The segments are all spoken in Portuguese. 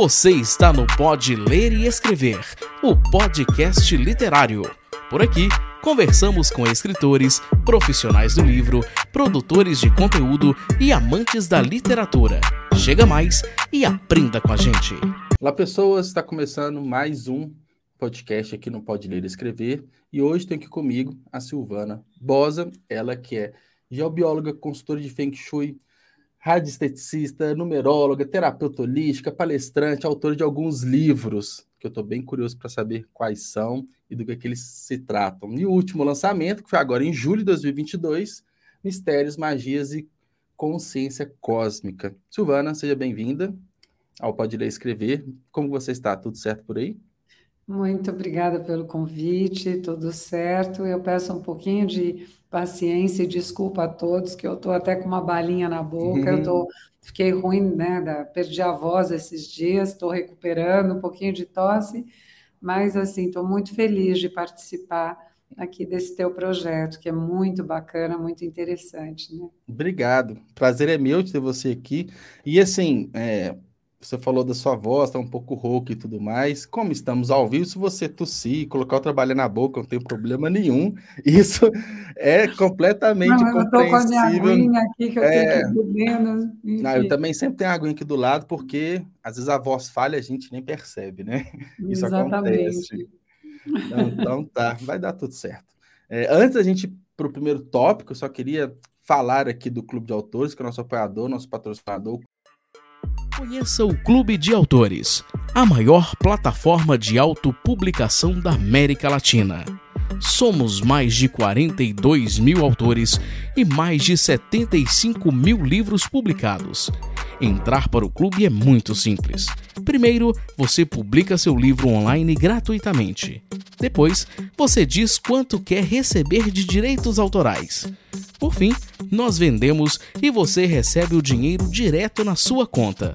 Você está no Pode Ler e Escrever, o podcast literário. Por aqui, conversamos com escritores, profissionais do livro, produtores de conteúdo e amantes da literatura. Chega mais e aprenda com a gente. Olá, pessoas! Está começando mais um podcast aqui no Pode Ler e Escrever. E hoje tem aqui comigo a Silvana Bosa, ela que é geobióloga, consultora de Feng Shui, radiesteticista, numeróloga, terapeuta holística, palestrante, autora de alguns livros, que eu estou bem curioso para saber quais são e do que, é que eles se tratam. E o último lançamento, que foi agora em julho de 2022, Mistérios, Magias e Consciência Cósmica. Silvana, seja bem-vinda ao Pode Ler e Escrever. Como você está? Tudo certo por aí? Muito obrigada pelo convite, tudo certo. Eu peço um pouquinho de paciência e desculpa a todos, que eu estou até com uma balinha na boca, eu tô, fiquei ruim, né? Da, perdi a voz esses dias, estou recuperando um pouquinho de tosse, mas assim, estou muito feliz de participar aqui desse teu projeto, que é muito bacana, muito interessante, né? Obrigado. Prazer é meu de ter você aqui. E assim, é, você falou da sua voz, tá um pouco rouca e tudo mais. Como estamos ao vivo, se você tossir, colocar o trabalho na boca, não tem problema nenhum. Isso é completamente não, compreensível. Eu tô com a minha aqui que eu é... tenho. Não, eu também sempre tenho a aguinha aqui do lado, porque às vezes a voz falha, a gente nem percebe, né? Isso Exatamente. acontece. Então, então tá, vai dar tudo certo. É, antes da gente para o primeiro tópico, eu só queria falar aqui do Clube de Autores, que é o nosso apoiador, nosso patrocinador, Conheça o Clube de Autores, a maior plataforma de autopublicação da América Latina. Somos mais de 42 mil autores e mais de 75 mil livros publicados. Entrar para o clube é muito simples. Primeiro, você publica seu livro online gratuitamente. Depois, você diz quanto quer receber de direitos autorais. Por fim, nós vendemos e você recebe o dinheiro direto na sua conta.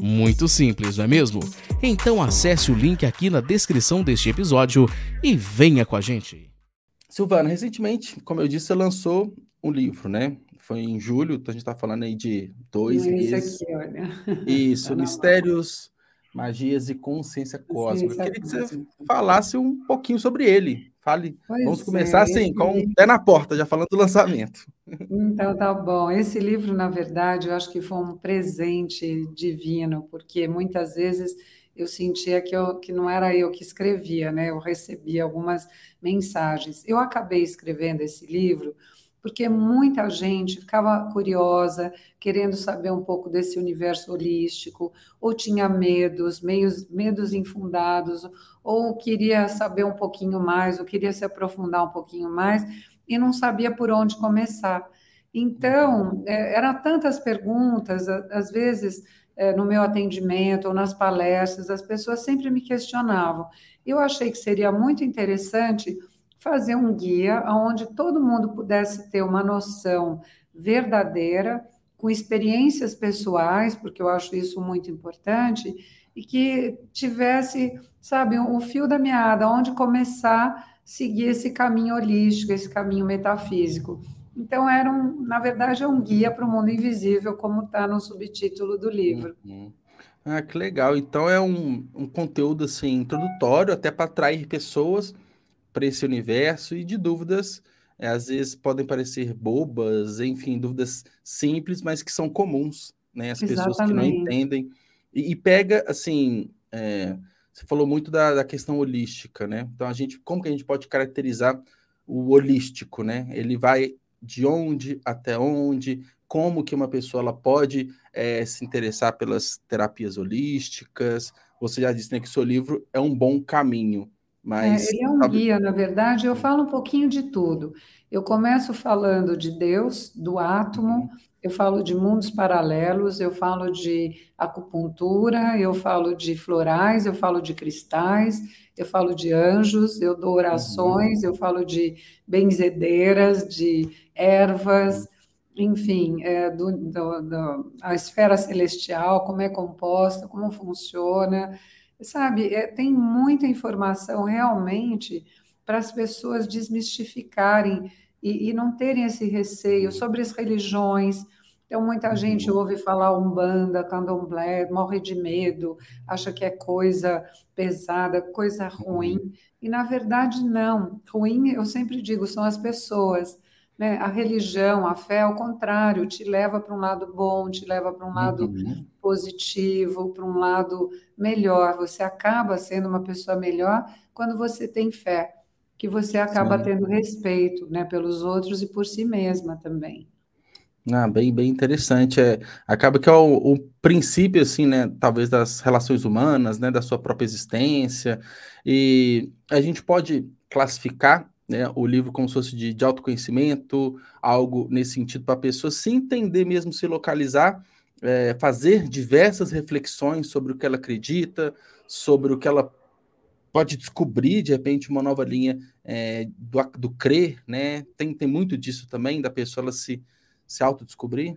Muito simples, não é mesmo? Então acesse o link aqui na descrição deste episódio e venha com a gente. Silvana, recentemente, como eu disse, você lançou um livro, né? Foi em julho, então a gente está falando aí de dois meses. Aqui, olha. Isso, tá Mistérios, Magias e Consciência Cósmica. Eu queria que você falasse um pouquinho sobre ele. Fale. Pois Vamos começar é, assim, com o pé na porta, já falando do lançamento. Então tá bom. Esse livro, na verdade, eu acho que foi um presente divino, porque muitas vezes eu sentia que, eu, que não era eu que escrevia, né? Eu recebia algumas mensagens. Eu acabei escrevendo esse livro porque muita gente ficava curiosa, querendo saber um pouco desse universo holístico, ou tinha medos, meios, medos infundados, ou queria saber um pouquinho mais, ou queria se aprofundar um pouquinho mais, e não sabia por onde começar. Então, é, eram tantas perguntas, às vezes, é, no meu atendimento ou nas palestras, as pessoas sempre me questionavam. Eu achei que seria muito interessante fazer um guia onde todo mundo pudesse ter uma noção verdadeira, com experiências pessoais, porque eu acho isso muito importante, e que tivesse, sabe, o um fio da meada, onde começar a seguir esse caminho holístico, esse caminho metafísico. Então, era um, na verdade, é um guia para o mundo invisível, como está no subtítulo do livro. Uhum. Ah, que legal. Então, é um, um conteúdo assim, introdutório, até para atrair pessoas para esse universo e de dúvidas, é, às vezes podem parecer bobas, enfim, dúvidas simples, mas que são comuns, né? As Exatamente. pessoas que não entendem. E, e pega, assim, é, você falou muito da, da, questão holística, né? Então, a gente, como que a gente pode caracterizar o holístico, né? Ele vai de onde até onde, como que uma pessoa ela pode é, se interessar pelas terapias holísticas. Você já disse né, que o seu livro é um bom caminho. Mas... É, ele é um guia, na verdade, eu falo um pouquinho de tudo. Eu começo falando de Deus, do átomo, uhum. eu falo de mundos paralelos, eu falo de acupuntura, eu falo de florais, eu falo de cristais, eu falo de anjos, eu dou orações, uhum. eu falo de benzedeiras, de ervas, enfim, é, do, do, do, a esfera celestial, como é composta, como funciona. Sabe, é, tem muita informação realmente para as pessoas desmistificarem e, e, não terem esse receio sobre as religiões, Então, muita uhum. gente ouve falar umbanda, candomblé, morre de medo, acha que é coisa pesada, coisa ruim. Uhum. E, na verdade, não. Ruim, eu sempre digo, são as pessoas. Né? A religião, a fé, ao contrário, te leva para um lado bom, te leva para um lado uhum. positivo, para um lado melhor. Você acaba sendo uma pessoa melhor quando você tem fé, que você acaba Sim. tendo respeito né, pelos outros e por si mesma também. Ah, bem, bem interessante. É, acaba que é o, o, princípio, assim, né, talvez das relações humanas, né, da sua própria existência, e a gente pode classificar né, o livro como se fosse de, de autoconhecimento, algo nesse sentido para a pessoa se entender mesmo, se localizar, é, fazer diversas reflexões sobre o que ela acredita, sobre o que ela pode descobrir, de repente, uma nova linha é, do, do crer, né? Tem, tem muito disso também, da pessoa ela se, se autodescobrir?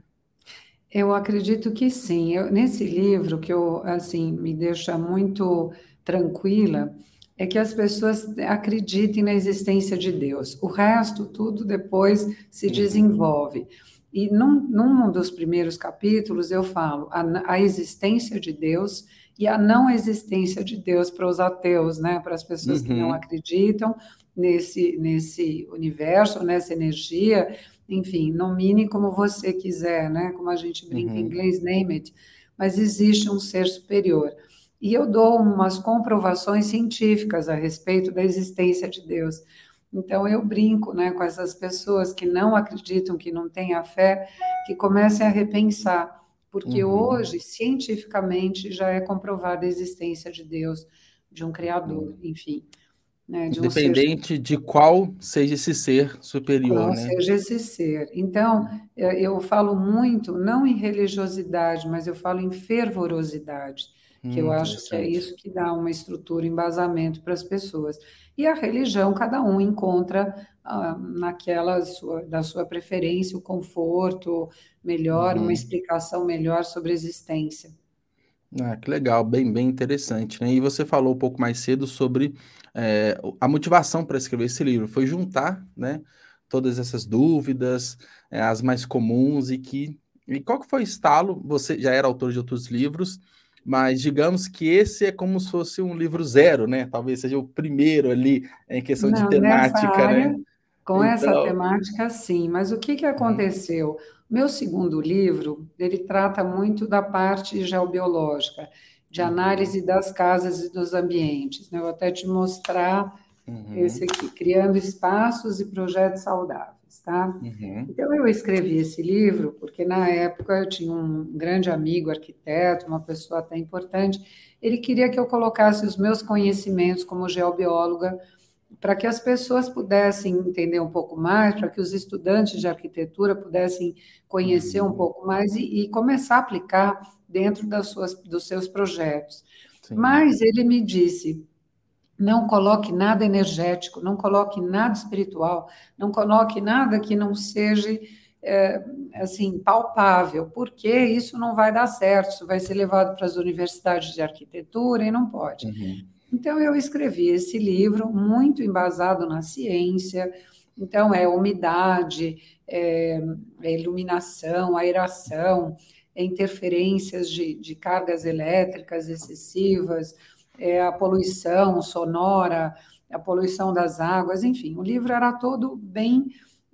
Eu acredito que sim. Eu, nesse livro, que eu, assim, me deixa muito tranquila, é que as pessoas acreditem na existência de Deus. O resto, tudo depois se uhum. desenvolve. E num, num dos primeiros capítulos eu falo a, a, existência de Deus e a não existência de Deus para os ateus, né? Para as pessoas uhum. que não uhum. acreditam nesse, nesse universo, nessa energia, enfim, nomine como você quiser, né? Como a gente brinca uhum. em inglês, name it. Mas existe um ser superior. E eu dou umas comprovações científicas a respeito da existência de Deus. Então eu brinco, né, com essas pessoas que não acreditam, que não têm a fé, que comecem a repensar, porque uhum. hoje cientificamente já é comprovada a existência de Deus, de um criador, uhum. enfim. Né, de Independente um ser... de qual seja esse ser superior. Qual né? seja esse ser. Então, eu falo muito, não em religiosidade, mas eu falo em fervorosidade que hum, eu acho que é isso que dá uma estrutura, embasamento para as pessoas. E a religião, cada um encontra ah, naquela sua, da sua preferência o conforto melhor, uhum. uma explicação melhor sobre a existência. Ah, que legal, bem, bem interessante. Né? E você falou um pouco mais cedo sobre é, a motivação para escrever esse livro. Foi juntar né, todas essas dúvidas, é, as mais comuns, e que. E qual que foi o estalo? Você já era autor de outros livros, mas digamos que esse é como se fosse um livro zero, né? Talvez seja o primeiro ali em questão Não, de temática, né? área, né? Com então... essa temática, sim. Mas o que, que aconteceu? Meu segundo livro, ele trata muito da parte geobiológica, de uhum. análise das casas e dos ambientes. Né? Eu vou até te mostrar uhum. esse aqui, Criando Espaços e Projetos Saudáveis tá? Uhum. Então eu escrevi esse livro porque na época eu tinha um grande amigo arquiteto, uma pessoa até importante, ele queria que eu colocasse os meus conhecimentos como geobióloga para que as pessoas pudessem entender um pouco mais, para que os estudantes de arquitetura pudessem conhecer uhum. um pouco mais e, e, começar a aplicar dentro das suas, dos seus projetos. Sim. Mas ele me disse, não coloque nada energético, não coloque nada espiritual, não coloque nada que não seja é, assim palpável, porque isso não vai dar certo, isso vai ser levado para as universidades de arquitetura e não pode. Uhum. Então eu escrevi esse livro muito embasado na ciência. Então é umidade, é, é iluminação, aeração, é interferências de, de cargas elétricas excessivas é, a poluição sonora, a poluição das águas, enfim, o livro era todo bem.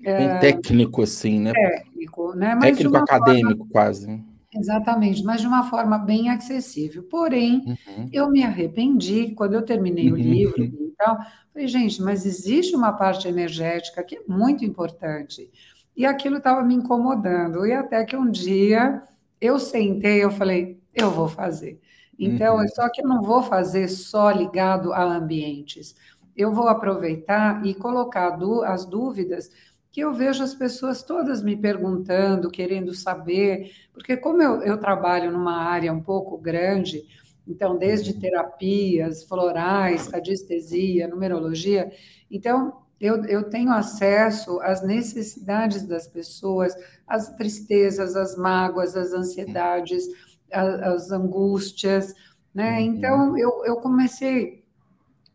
É, bem é, técnico, assim, né? Técnico, né? Mas técnico acadêmico, forma, quase. Exatamente, mas de uma forma bem acessível. Porém, uhum. eu me arrependi quando eu terminei uhum. o livro e tal. Falei, gente, mas existe uma parte energética que é muito importante. E aquilo estava me incomodando. E até que um dia eu sentei, eu falei, eu vou fazer. Então, uhum. só que eu não vou fazer só ligado a ambientes. Eu vou aproveitar e colocar as dúvidas que eu vejo as pessoas todas me perguntando, querendo saber, porque como eu, eu trabalho numa área um pouco grande, então, desde uhum. terapias florais, radiestesia, numerologia, então eu, eu tenho acesso às necessidades das pessoas, às tristezas, às mágoas, às ansiedades as angústias, né? Uhum. Então eu, eu comecei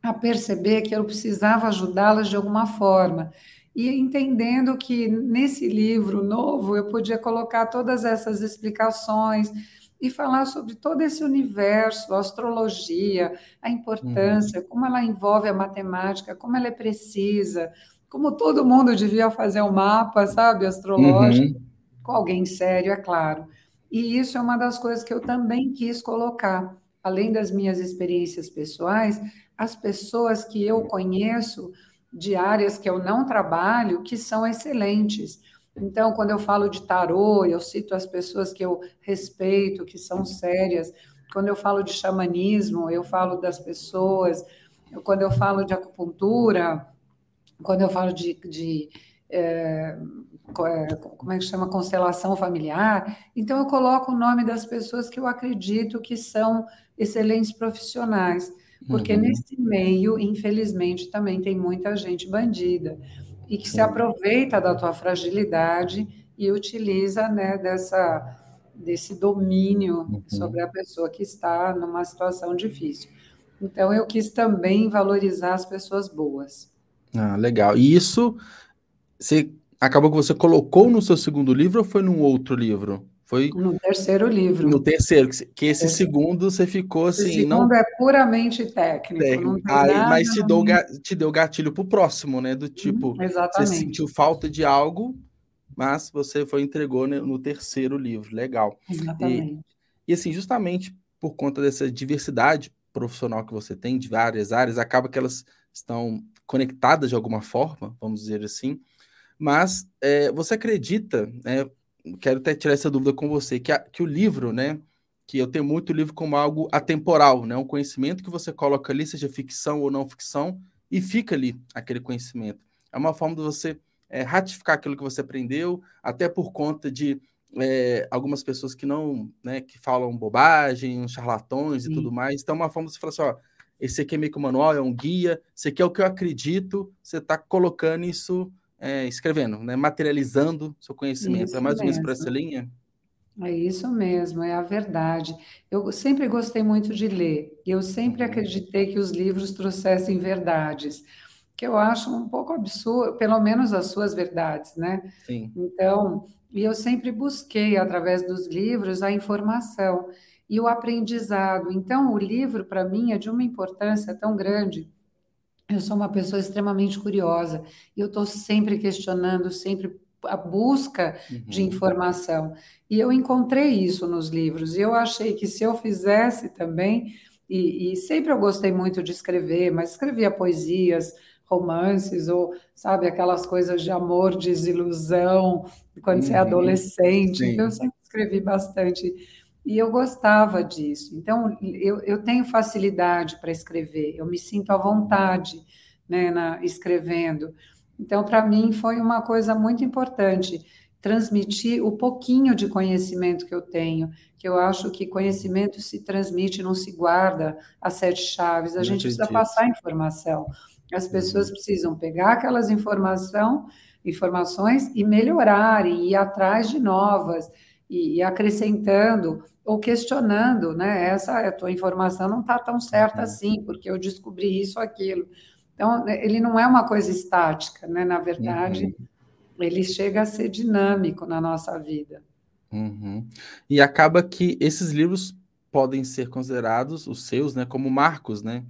a perceber que eu precisava ajudá-las de alguma forma. e entendendo que nesse livro novo eu podia colocar todas essas explicações e falar sobre todo esse universo, a astrologia, a importância, uhum. como ela envolve a matemática, como ela é precisa, como todo mundo devia fazer um mapa, sabe, astrológico, uhum. com alguém sério, é claro. E isso é uma das coisas que eu também quis colocar, além das minhas experiências pessoais, as pessoas que eu conheço de áreas que eu não trabalho, que são excelentes. Então, quando eu falo de tarô, eu cito as pessoas que eu respeito, que são sérias. Quando eu falo de xamanismo, eu falo das pessoas. Quando eu falo de acupuntura, quando eu falo de, de é, como é que chama constelação familiar, então eu coloco o nome das pessoas que eu acredito que são excelentes profissionais, porque uhum. nesse meio, infelizmente, também tem muita gente bandida e que se aproveita da tua fragilidade e utiliza né, dessa desse domínio uhum. sobre a pessoa que está numa situação difícil. Então eu quis também valorizar as pessoas boas. Ah, legal. E isso você acabou que você colocou no seu segundo livro ou foi num outro livro? Foi no terceiro livro. No terceiro, que esse terceiro. segundo você ficou assim. O segundo não... é puramente técnico. técnico. Aí, mas te deu, te deu gatilho pro próximo, né? Do uhum, tipo, hum, exatamente. você sentiu falta de algo, mas você foi entregou no terceiro livro. Legal. Exatamente. E, e assim, justamente por conta dessa diversidade profissional que você tem de várias áreas, acaba que elas estão conectadas de alguma forma, vamos dizer assim. Mas é, você acredita, né, quero até tirar essa dúvida com você, que, a, que o livro, né? Que eu tenho muito livro como algo atemporal, né? Um conhecimento que você coloca ali, seja ficção ou não ficção, e fica ali aquele conhecimento. É uma forma de você é, ratificar aquilo que você aprendeu, até por conta de é, algumas pessoas que não, né, que falam bobagem, charlatões Sim. e tudo mais. Então, é uma forma de você falar assim, ó, esse aqui é meio que um manual, é um guia, esse aqui é o que eu acredito, você está colocando isso é, escrevendo, né? materializando seu conhecimento. Isso é mais ou menos para essa linha? É isso mesmo, é a verdade. Eu sempre gostei muito de ler. Eu sempre uhum. acreditei que os livros trouxessem verdades, que eu acho um pouco absurdo, pelo menos as suas verdades, né? Sim. Então, e eu sempre busquei através dos livros a informação e o aprendizado. Então, o livro para mim é de uma importância tão grande eu sou uma pessoa extremamente curiosa e eu estou sempre questionando, sempre a busca uhum. de informação. E eu encontrei isso nos livros. E eu achei que se eu fizesse também, e, e sempre eu gostei muito de escrever, mas escrevia poesias, romances, ou, sabe, aquelas coisas de amor, desilusão, quando uhum. você é uhum. adolescente. Sim. Então, eu sempre escrevi bastante e eu gostava disso. Então, eu, eu tenho facilidade para escrever, eu me sinto à vontade né, na, escrevendo. Então, para mim, foi uma coisa muito importante transmitir o pouquinho de conhecimento que eu tenho, que eu acho que conhecimento se transmite, não se guarda a sete chaves, a gente precisa passar informação. As pessoas uhum. precisam pegar aquelas informação, informações e melhorarem, ir atrás de novas, e, e acrescentando ou questionando, né? Essa a tua informação não está tão certa uhum. assim, porque eu descobri isso, aquilo. Então, né, ele não é uma coisa estática, né? Na verdade, uhum. ele chega a ser dinâmico na nossa vida. Uhum. E acaba que esses livros podem ser considerados os seus, né, como marcos, né,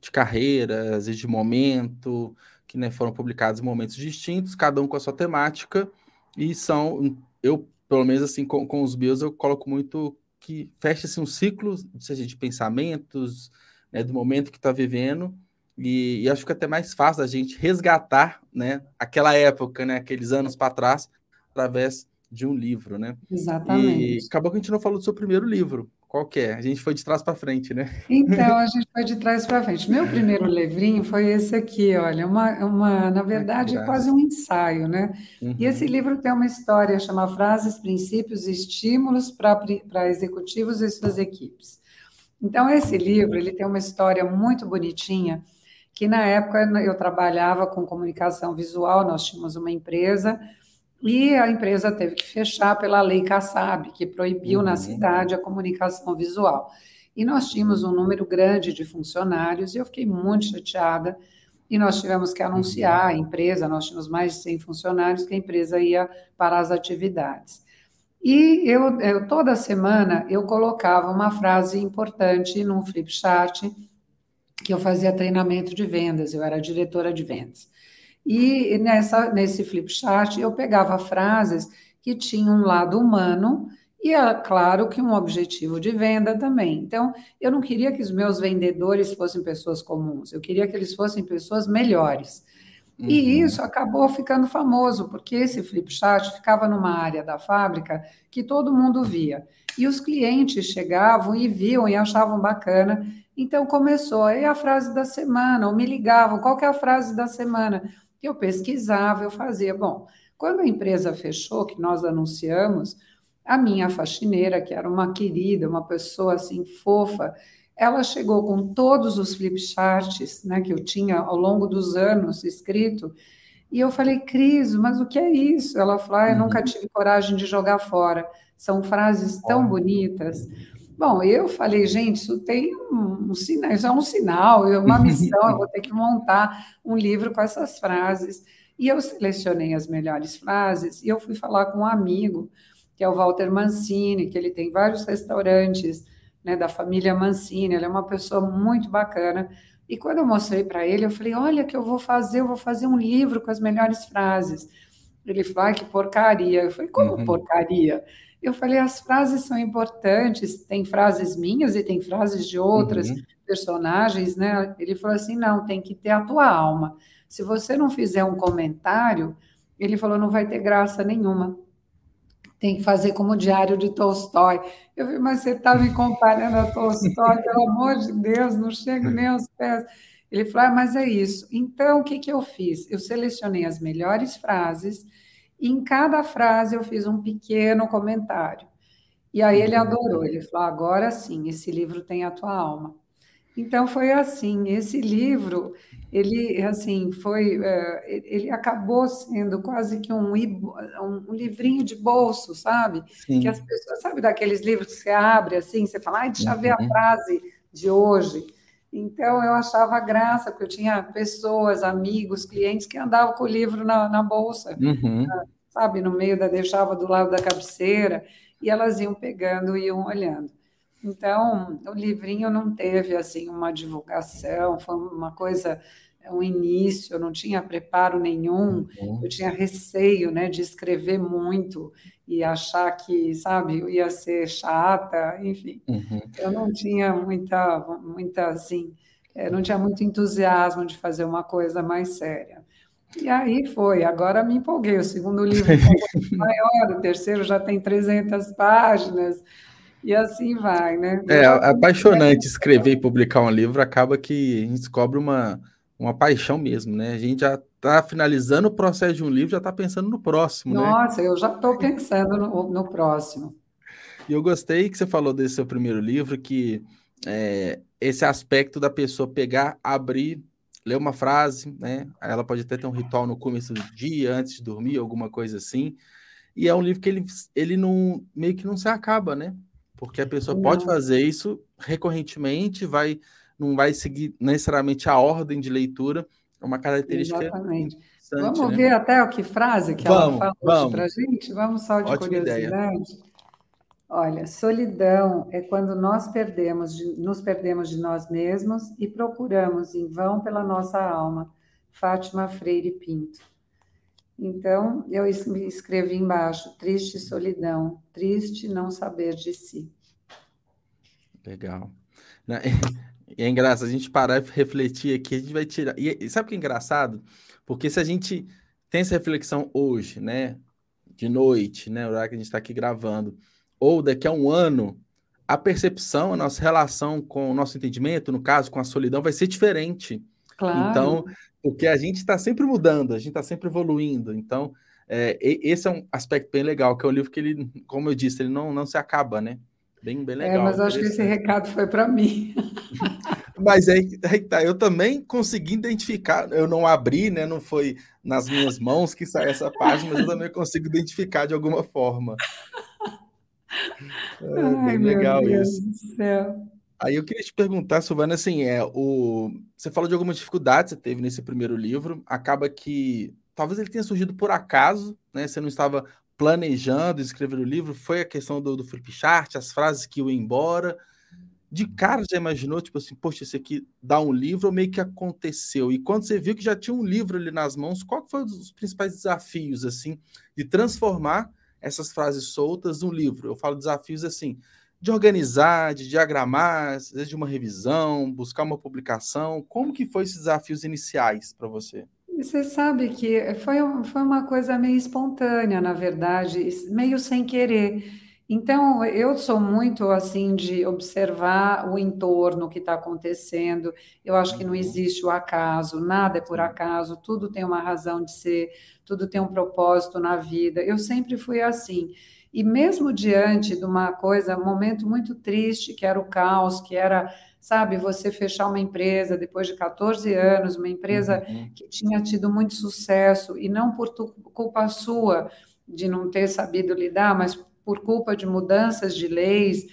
de carreiras e de momento, que né, foram publicados em momentos distintos, cada um com a sua temática, e são, eu pelo menos assim, com, com os meus, eu coloco muito que fecha-se um ciclo, seja de pensamentos, né, do momento que está vivendo, e, e, acho que até mais fácil a gente resgatar, né, aquela época, né, aqueles anos para trás, através de um livro, né? Exatamente. E acabou que a gente não falou do seu primeiro livro. Qual que é? A gente foi de trás para frente, né? Então, a gente foi de trás para frente. Meu primeiro livrinho foi esse aqui, olha, uma, uma na verdade, é quase um ensaio, né? Uhum. E esse livro tem uma história, chama Frases, Princípios e Estímulos para Executivos e Suas Equipes. Então, esse livro, ele tem uma história muito bonitinha, que na época eu trabalhava com comunicação visual, nós tínhamos uma empresa, e a empresa teve que fechar pela lei Kassab, que proibiu uhum. na cidade a comunicação visual. E nós tínhamos um número grande de funcionários, e eu fiquei muito chateada. e nós tivemos que anunciar a empresa, nós tínhamos mais de 100 funcionários, que a empresa ia para as atividades. E eu, eu toda semana eu colocava uma frase importante num flip chart, que eu fazia treinamento de vendas, eu era diretora de vendas. E nessa, nesse flip chart eu pegava frases que tinham um lado humano e é claro que um objetivo de venda também. Então, eu não queria que os meus vendedores fossem pessoas comuns, eu queria que eles fossem pessoas melhores. Uhum. E isso acabou ficando famoso, porque esse flip chart ficava numa área da fábrica que todo mundo via. E os clientes chegavam e viam e achavam bacana. Então começou, aí a frase da semana, ou me ligavam, qual que é a frase da semana? Eu pesquisava, eu fazia. Bom, quando a empresa fechou, que nós anunciamos, a minha faxineira, que era uma querida, uma pessoa assim fofa, ela chegou com todos os flip charts né, que eu tinha ao longo dos anos escrito, e eu falei, Cris, mas o que é isso? Ela falou, ah, eu nunca uhum. tive coragem de jogar fora. São frases tão bonitas. Bom, eu falei, gente, isso tem um, um sinal, isso é um sinal, é uma missão, eu vou ter que montar um livro com essas frases. E eu selecionei as melhores frases e eu fui falar com um amigo, que é o Walter Mancini, que ele tem vários restaurantes né, da família Mancini, ele é uma pessoa muito bacana. E quando eu mostrei para ele, eu falei: Olha, que eu vou fazer, eu vou fazer um livro com as melhores frases. Ele falou: ah, que porcaria. Eu falei: Como uhum. porcaria? Eu falei: As frases são importantes, tem frases minhas e tem frases de outras uhum. personagens, né? Ele falou assim: Não, tem que ter a tua alma. Se você não fizer um comentário, ele falou: Não vai ter graça nenhuma tem que fazer como o Diário de Tolstói. Eu falei, mas você está me comparando a Tolstói, pelo amor de Deus, não chego nem aos pés. Ele falou, ah, mas é isso. Então, o que, que eu fiz? Eu selecionei as melhores frases, e em cada frase eu fiz um pequeno comentário. E aí ele adorou, ele falou, agora sim, esse livro tem a tua alma. Então foi assim, esse livro, ele assim foi, é, ele acabou sendo quase que um, um livrinho de bolso, sabe? Sim. Que as pessoas, sabe daqueles livros que você abre assim, você fala, ai, deixa eu ver a uhum. frase de hoje. Então eu achava graça, porque eu tinha pessoas, amigos, clientes que andavam com o livro na, na bolsa, uhum. sabe, no meio da, deixava do lado da cabeceira, e elas iam pegando e iam olhando. Então, o livrinho não teve assim uma divulgação, foi uma coisa, um início, eu não tinha preparo nenhum, uhum. eu tinha receio, né, de escrever muito e achar que, sabe, eu ia ser chata, enfim. Uhum. Eu não tinha muita, muita assim, eu não tinha muito entusiasmo de fazer uma coisa mais séria. E aí foi, agora me empolguei. O segundo livro é maior, o terceiro já tem 300 páginas, e assim vai, né? É apaixonante escrever e publicar um livro, acaba que a gente descobre uma, uma paixão mesmo, né? A gente já está finalizando o processo de um livro, já está pensando no próximo, Nossa, né? Nossa, eu já estou pensando no, no, próximo. E eu gostei que você falou desse seu primeiro livro, que é, esse aspecto da pessoa pegar, abrir, ler uma frase, né? Ela pode até ter um ritual no começo do dia, antes de dormir, alguma coisa assim. E é um livro que ele, ele não meio que não se acaba, né? Porque a pessoa não. pode fazer isso recorrentemente, vai não vai seguir necessariamente a ordem de leitura, é uma característica Exatamente. Vamos né? ver até o que frase que vamos, ela falou para a gente? Vamos só de Ótima curiosidade. Ideia. Olha, solidão é quando nós perdemos de, nos perdemos de nós mesmos e procuramos em vão pela nossa alma. Fátima Freire Pinto. Então, eu escrevi embaixo: triste solidão, triste não saber de si. Legal. E é engraçado, a gente parar e refletir aqui, a gente vai tirar. E sabe o que é engraçado? Porque se a gente tem essa reflexão hoje, né? De noite, né? O horário que a gente está aqui gravando, ou daqui a um ano, a percepção, a nossa relação com o nosso entendimento, no caso, com a solidão, vai ser diferente. Claro. Então, porque a gente está sempre mudando, a gente está sempre evoluindo. Então, é, esse é um aspecto bem legal, que é um livro que ele, como eu disse, ele não, não se acaba, né? Bem, bem é, legal. É, mas acho que esse recado foi para mim. mas aí, aí tá, eu também consegui identificar, eu não abri, né? Não foi nas minhas mãos que saiu essa página, mas eu também consigo identificar de alguma forma. É, Ai, bem legal isso. Aí eu queria te perguntar, Silvana, assim, é, o... você falou de algumas dificuldades que você teve nesse primeiro livro, acaba que talvez ele tenha surgido por acaso, né? Você não estava planejando escrever o livro, foi a questão do, do flip chart, as frases que iam embora. De cara já imaginou, tipo assim, poxa, esse aqui dá um livro ou meio que aconteceu? E quando você viu que já tinha um livro ali nas mãos, qual foi os principais desafios, assim, de transformar essas frases soltas num livro? Eu falo desafios assim, de organizar, de diagramar, às vezes de uma revisão, buscar uma publicação. Como que foi esses desafios iniciais para você? Você sabe que foi, foi uma coisa meio espontânea, na verdade, meio sem querer. Então, eu sou muito assim de observar o entorno que está acontecendo. Eu acho que não uhum. existe o acaso, nada é por acaso, tudo tem uma razão de ser, tudo tem um propósito na vida. Eu sempre fui assim. E mesmo diante de uma coisa, um momento muito triste, que era o caos, que era sabe, você fechar uma empresa depois de 14 anos, uma empresa uhum. que tinha tido muito sucesso, e não por tu, culpa sua de não ter sabido lidar, mas por culpa de mudanças de leis,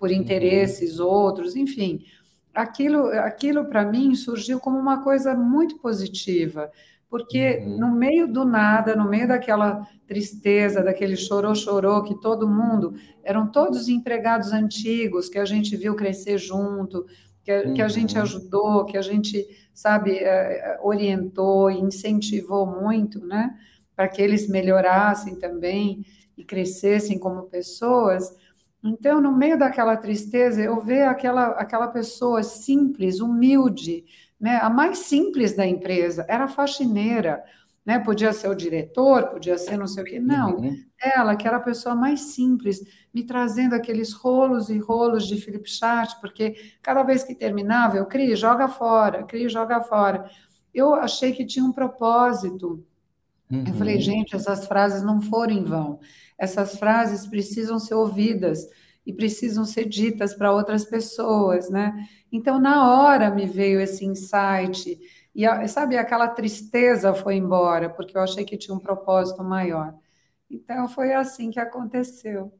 por uhum. interesses uhum. outros, enfim. Aquilo, aquilo para mim surgiu como uma coisa muito positiva, porque uhum. no meio do nada, no meio daquela tristeza, daquele chorou-chorou que todo mundo, eram todos empregados antigos que a gente viu crescer junto, que a, uhum. que a gente uhum. ajudou, que a gente, sabe, eh, eh, orientou e incentivou muito, né, para que eles melhorassem também e crescessem como pessoas. Então, no meio daquela tristeza, eu ver aquela, aquela pessoa simples, humilde, né? A mais simples da empresa era a faxineira, né? Podia ser o diretor, podia ser não sei o quê. Não, uhum. ela, que era a pessoa mais simples, me trazendo aqueles rolos e rolos de Philip Chart, porque cada vez que terminava, eu cria, joga fora, cria, joga fora. Eu achei que tinha um propósito. Uhum. Eu falei, uhum. gente, essas frases não foram em vão. Essas frases precisam ser ouvidas e precisam ser ditas para outras pessoas, né? Então, na hora me veio esse insight, e sabe, aquela tristeza foi embora, porque eu achei que tinha um propósito maior. Então, foi assim que aconteceu.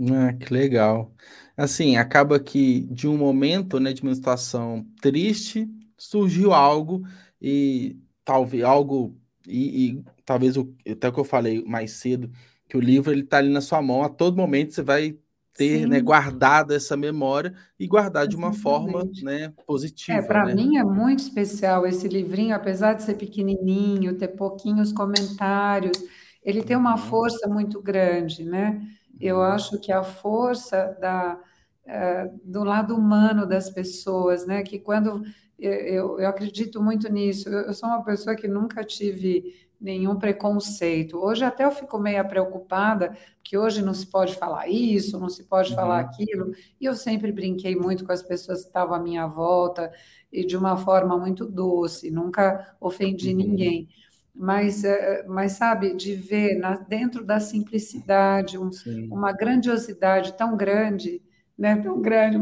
Ah, que legal. Assim, acaba que de um momento, né, de uma situação triste, surgiu algo e talvez algo e, e talvez o, até o que eu falei mais cedo, que o livro ele está ali na sua mão, a todo momento você vai ter né, guardado essa memória e guardar de uma forma né, É, positiva, para né? mim é muito especial esse livrinho, apesar de ser pequenininho, ter pouquinhos comentários, ele tem uma uhum. força muito grande, né? Eu uhum. acho que a força da, eh, do lado humano das pessoas, né? Que quando eu, eu acredito muito nisso, eu sou uma pessoa que nunca tive nenhum preconceito. Hoje até eu fico meio preocupada, que hoje não se pode falar isso, não se pode uhum. falar aquilo, e eu sempre brinquei muito com as pessoas que estavam à minha volta, e de uma forma muito doce, nunca ofendi uhum. ninguém. Mas, eh, mas, sabe, de ver na, dentro da simplicidade um, uma grandiosidade tão grande, né, tão grande,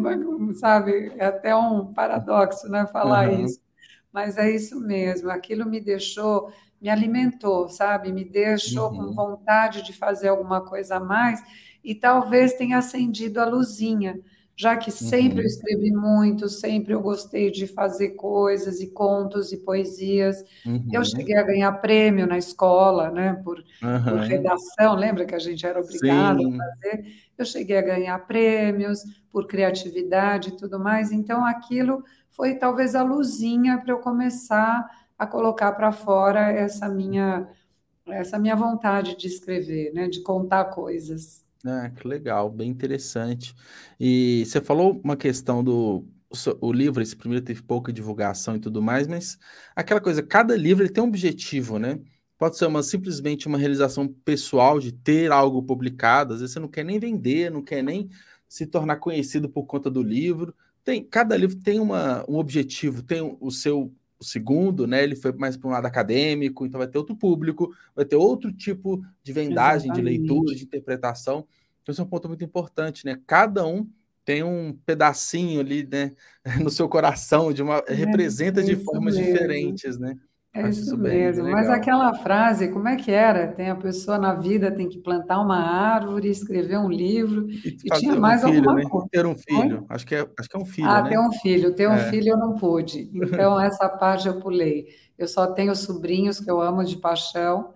sabe, é até um paradoxo, né, falar uhum. isso. Mas é isso mesmo, aquilo me deixou me alimentou, sabe? Me deixou uhum. com vontade de fazer alguma coisa a mais e talvez tenha acendido a luzinha, já que sempre uhum. eu escrevi muito, sempre eu gostei de fazer coisas e contos e poesias. Uhum. Eu cheguei a ganhar prêmio na escola, né, por, por redação, lembra que a gente era obrigado Sim. a fazer? Eu cheguei a ganhar prêmios por criatividade e tudo mais, então aquilo foi talvez a luzinha para eu começar a colocar para fora essa minha essa minha vontade de escrever, né, de contar coisas. Ah, que legal, bem interessante. E você falou uma questão do o livro, esse primeiro teve pouca divulgação e tudo mais, mas aquela coisa, cada livro ele tem um objetivo, né? Pode ser uma, simplesmente uma realização pessoal de ter algo publicado, às vezes você não quer nem vender, não quer nem se tornar conhecido por conta do livro. Tem, cada livro tem uma, um objetivo, tem o seu o segundo, né? Ele foi mais para um lado acadêmico, então vai ter outro público, vai ter outro tipo de vendagem, Exatamente. de leitura, de interpretação. Então, isso é um ponto muito importante, né? Cada um tem um pedacinho ali, né, no seu coração, de uma é, representa de formas mesmo. diferentes, né? É isso mesmo. Bem Mas aquela frase, como é que era? Tem a pessoa na vida tem que plantar uma árvore, escrever um livro e, e tinha mais um filho, alguma né? coisa. Ter um filho. Acho que, é, acho que é um filho, Ah, né? ter um filho. Ter um é. filho eu não pude. Então, essa parte eu pulei. Eu só tenho sobrinhos que eu amo de paixão.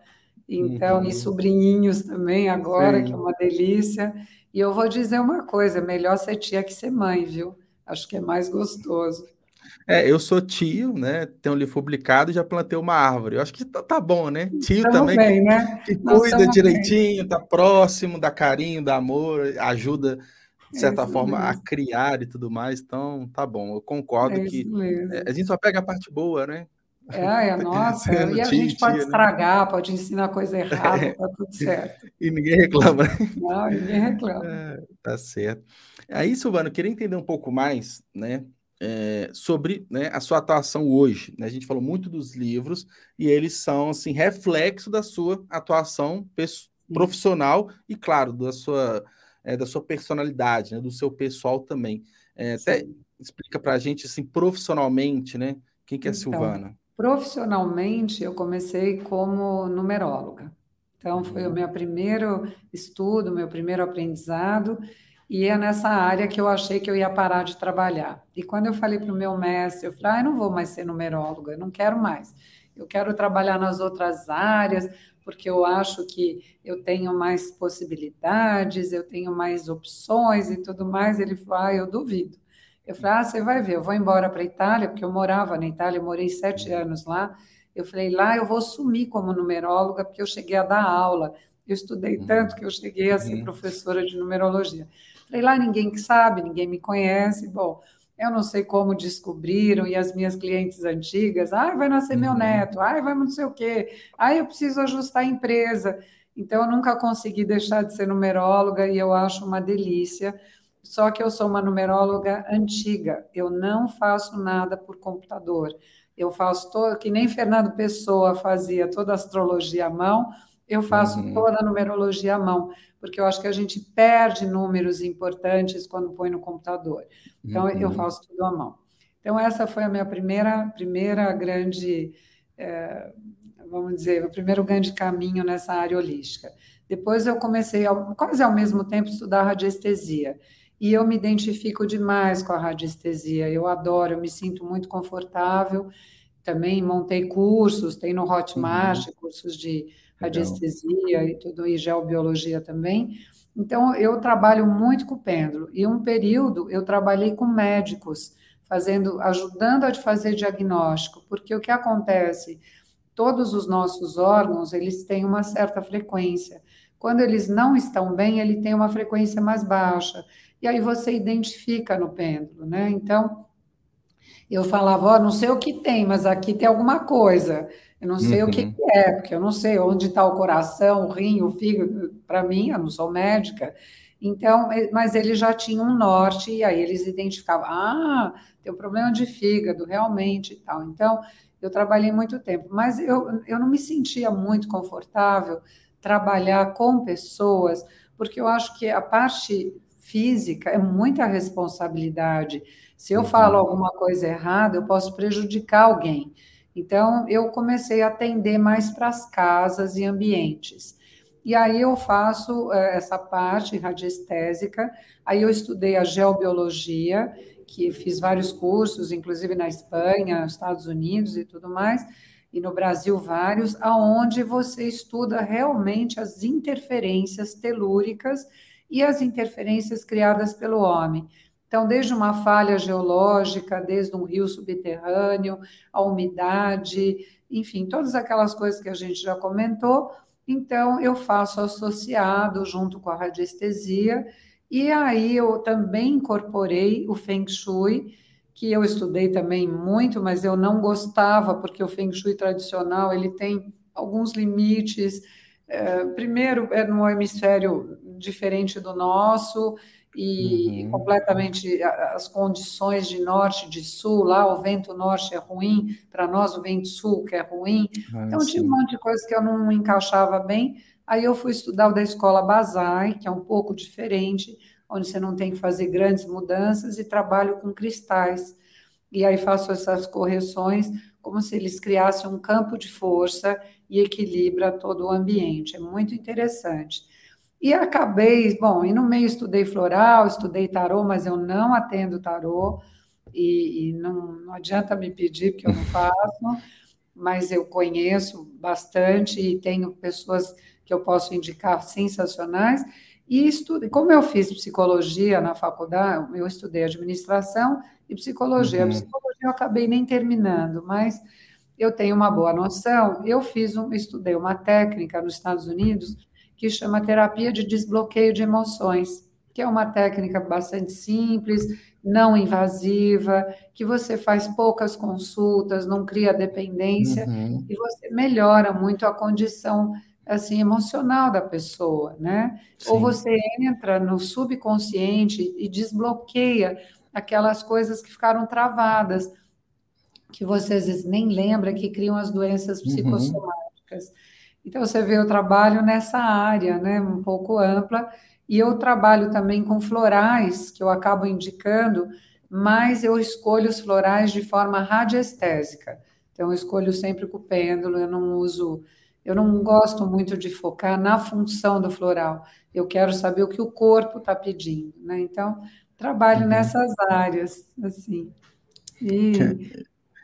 Então, uhum. e sobrinhinhos também agora, Sim. que é uma delícia. E eu vou dizer uma coisa, melhor ser tia que ser mãe, viu? Acho que é mais gostoso. É, eu sou tio, né? Tenho um livro publicado e já plantei uma árvore. Eu acho que tá, tá bom, né? Tio Estamos também bem, que, né? que cuida direitinho, bem. tá próximo, dá carinho, dá amor, ajuda, de certa é forma, mesmo. a criar e tudo mais. Então, tá bom. Eu concordo é que é, a gente só pega a parte boa, né? É, é nossa. e a gente pode né? estragar, né? pode ensinar coisa errada, é. tá tudo certo. E ninguém reclama. Não, ninguém reclama. É, tá certo. Aí, Silvano, queria entender um pouco mais, né? É, sobre né, a sua atuação hoje. Né? A gente falou muito dos livros e eles são assim reflexo da sua atuação profissional e, claro, da sua, é, da sua personalidade, né, do seu pessoal também. É, até explica para a gente assim profissionalmente, né? Quem que é então, Silvana? Profissionalmente, eu comecei como numeróloga. Então, foi o uhum. meu primeiro estudo, meu primeiro aprendizado e é nessa área que eu achei que eu ia parar de trabalhar. E quando eu falei para o meu mestre, eu falei, ah, eu não vou mais ser numeróloga, eu não quero mais. Eu quero trabalhar nas outras áreas, porque eu acho que eu tenho mais possibilidades, eu tenho mais opções e tudo mais. Ele falou, ah, eu duvido. Eu falei, ah, você vai ver, eu vou embora para a Itália, porque eu morava na Itália, eu morei sete anos lá. Eu falei, lá eu vou sumir como numeróloga, porque eu cheguei a dar aula. Eu estudei tanto que eu cheguei a ser uhum. professora de numerologia. Falei, lá ninguém que sabe, ninguém me conhece. Bom, eu não sei como descobriram, e as minhas clientes antigas, ah, vai nascer meu uhum. neto, ah, vai não sei o quê, ah, eu preciso ajustar a empresa. Então, eu nunca consegui deixar de ser numeróloga e eu acho uma delícia. Só que eu sou uma numeróloga antiga, eu não faço nada por computador. Eu faço todo, que nem Fernando Pessoa fazia toda a astrologia à mão, eu faço uhum. toda a numerologia à mão porque eu acho que a gente perde números importantes quando põe no computador. Então, uhum. eu faço tudo à mão. Então, essa foi a minha primeira, primeira grande, é, vamos dizer, o primeiro grande caminho nessa área holística. Depois eu comecei, ao, quase ao mesmo tempo, a estudar radiestesia. E eu me identifico demais com a radiestesia. Eu adoro, eu me sinto muito confortável. Também montei cursos, tem no Hotmart uhum. cursos de radiestesia e tudo, e geobiologia também. Então, eu trabalho muito com o pêndulo. E um período eu trabalhei com médicos, fazendo, ajudando a fazer diagnóstico, porque o que acontece? Todos os nossos órgãos, eles têm uma certa frequência. Quando eles não estão bem, ele tem uma frequência mais baixa. E aí você identifica no pêndulo, né? Então, eu falava, ó, oh, não sei o que tem, mas aqui tem alguma coisa. Eu não sei uhum. o que, uhum. que, é, porque eu não sei onde está o coração, o rim, o fígado. Para mim, eu não sou médica. Então, mas eles já tinham um norte, e aí eles identificavam, ah, tem um problema de fígado, realmente e tal. Então, eu trabalhei muito tempo, mas eu, eu não me sentia muito confortável trabalhar com pessoas, porque eu acho que a parte física é muita responsabilidade. Se eu falo uhum. alguma coisa errada, eu posso prejudicar alguém. Então, eu comecei a atender mais para as casas e ambientes. E aí eu faço eh, essa parte radiestésica, aí eu estudei a geobiologia, que fiz vários cursos, inclusive na Espanha, Estados Unidos e tudo mais, e no Brasil vários, aonde você estuda realmente as interferências telúricas e as interferências criadas pelo homem. Então, desde uma falha geológica, desde um rio subterrâneo, a umidade, enfim, todas aquelas coisas que a gente já comentou. Então, eu faço associado junto com a radiestesia, e aí eu também incorporei o Feng Shui, que eu estudei também muito, mas eu não gostava, porque o Feng Shui tradicional ele tem alguns limites. É, primeiro, é no hemisfério diferente do nosso, e uhum. completamente as condições de norte e de sul, lá o vento norte é ruim, para nós o vento sul que é ruim. Ah, então tinha um monte de coisas que eu não encaixava bem. Aí eu fui estudar o da escola Bazai, que é um pouco diferente, onde você não tem que fazer grandes mudanças e trabalho com cristais. E aí faço essas correções como se eles criassem um campo de força e equilibra todo o ambiente. É muito interessante. E acabei, bom, e no meio estudei floral, estudei tarô, mas eu não atendo tarô, e, e não, não adianta me pedir, porque eu não faço, mas eu conheço bastante e tenho pessoas que eu posso indicar sensacionais. E estudo, como eu fiz psicologia na faculdade, eu estudei administração e psicologia. Uhum. A psicologia eu acabei nem terminando, mas eu tenho uma boa noção. Eu fiz um, estudei uma técnica nos Estados Unidos que chama terapia de desbloqueio de emoções, que é uma técnica bastante simples, não invasiva, que você faz poucas consultas, não cria dependência uhum. e você melhora muito a condição assim emocional da pessoa, né? Sim. Ou você entra no subconsciente e desbloqueia aquelas coisas que ficaram travadas, que você às vezes nem lembra que criam as doenças uhum. psicossomáticas. Uhum. Então você vê o trabalho nessa área, né, um pouco ampla, e eu trabalho também com florais que eu acabo indicando, mas eu escolho os florais de forma radiestésica. Então eu escolho sempre com o pêndulo, eu não uso eu não gosto muito de focar na função do floral. Eu quero saber o que o corpo está pedindo, né? Então, trabalho uhum. nessas áreas, assim. E,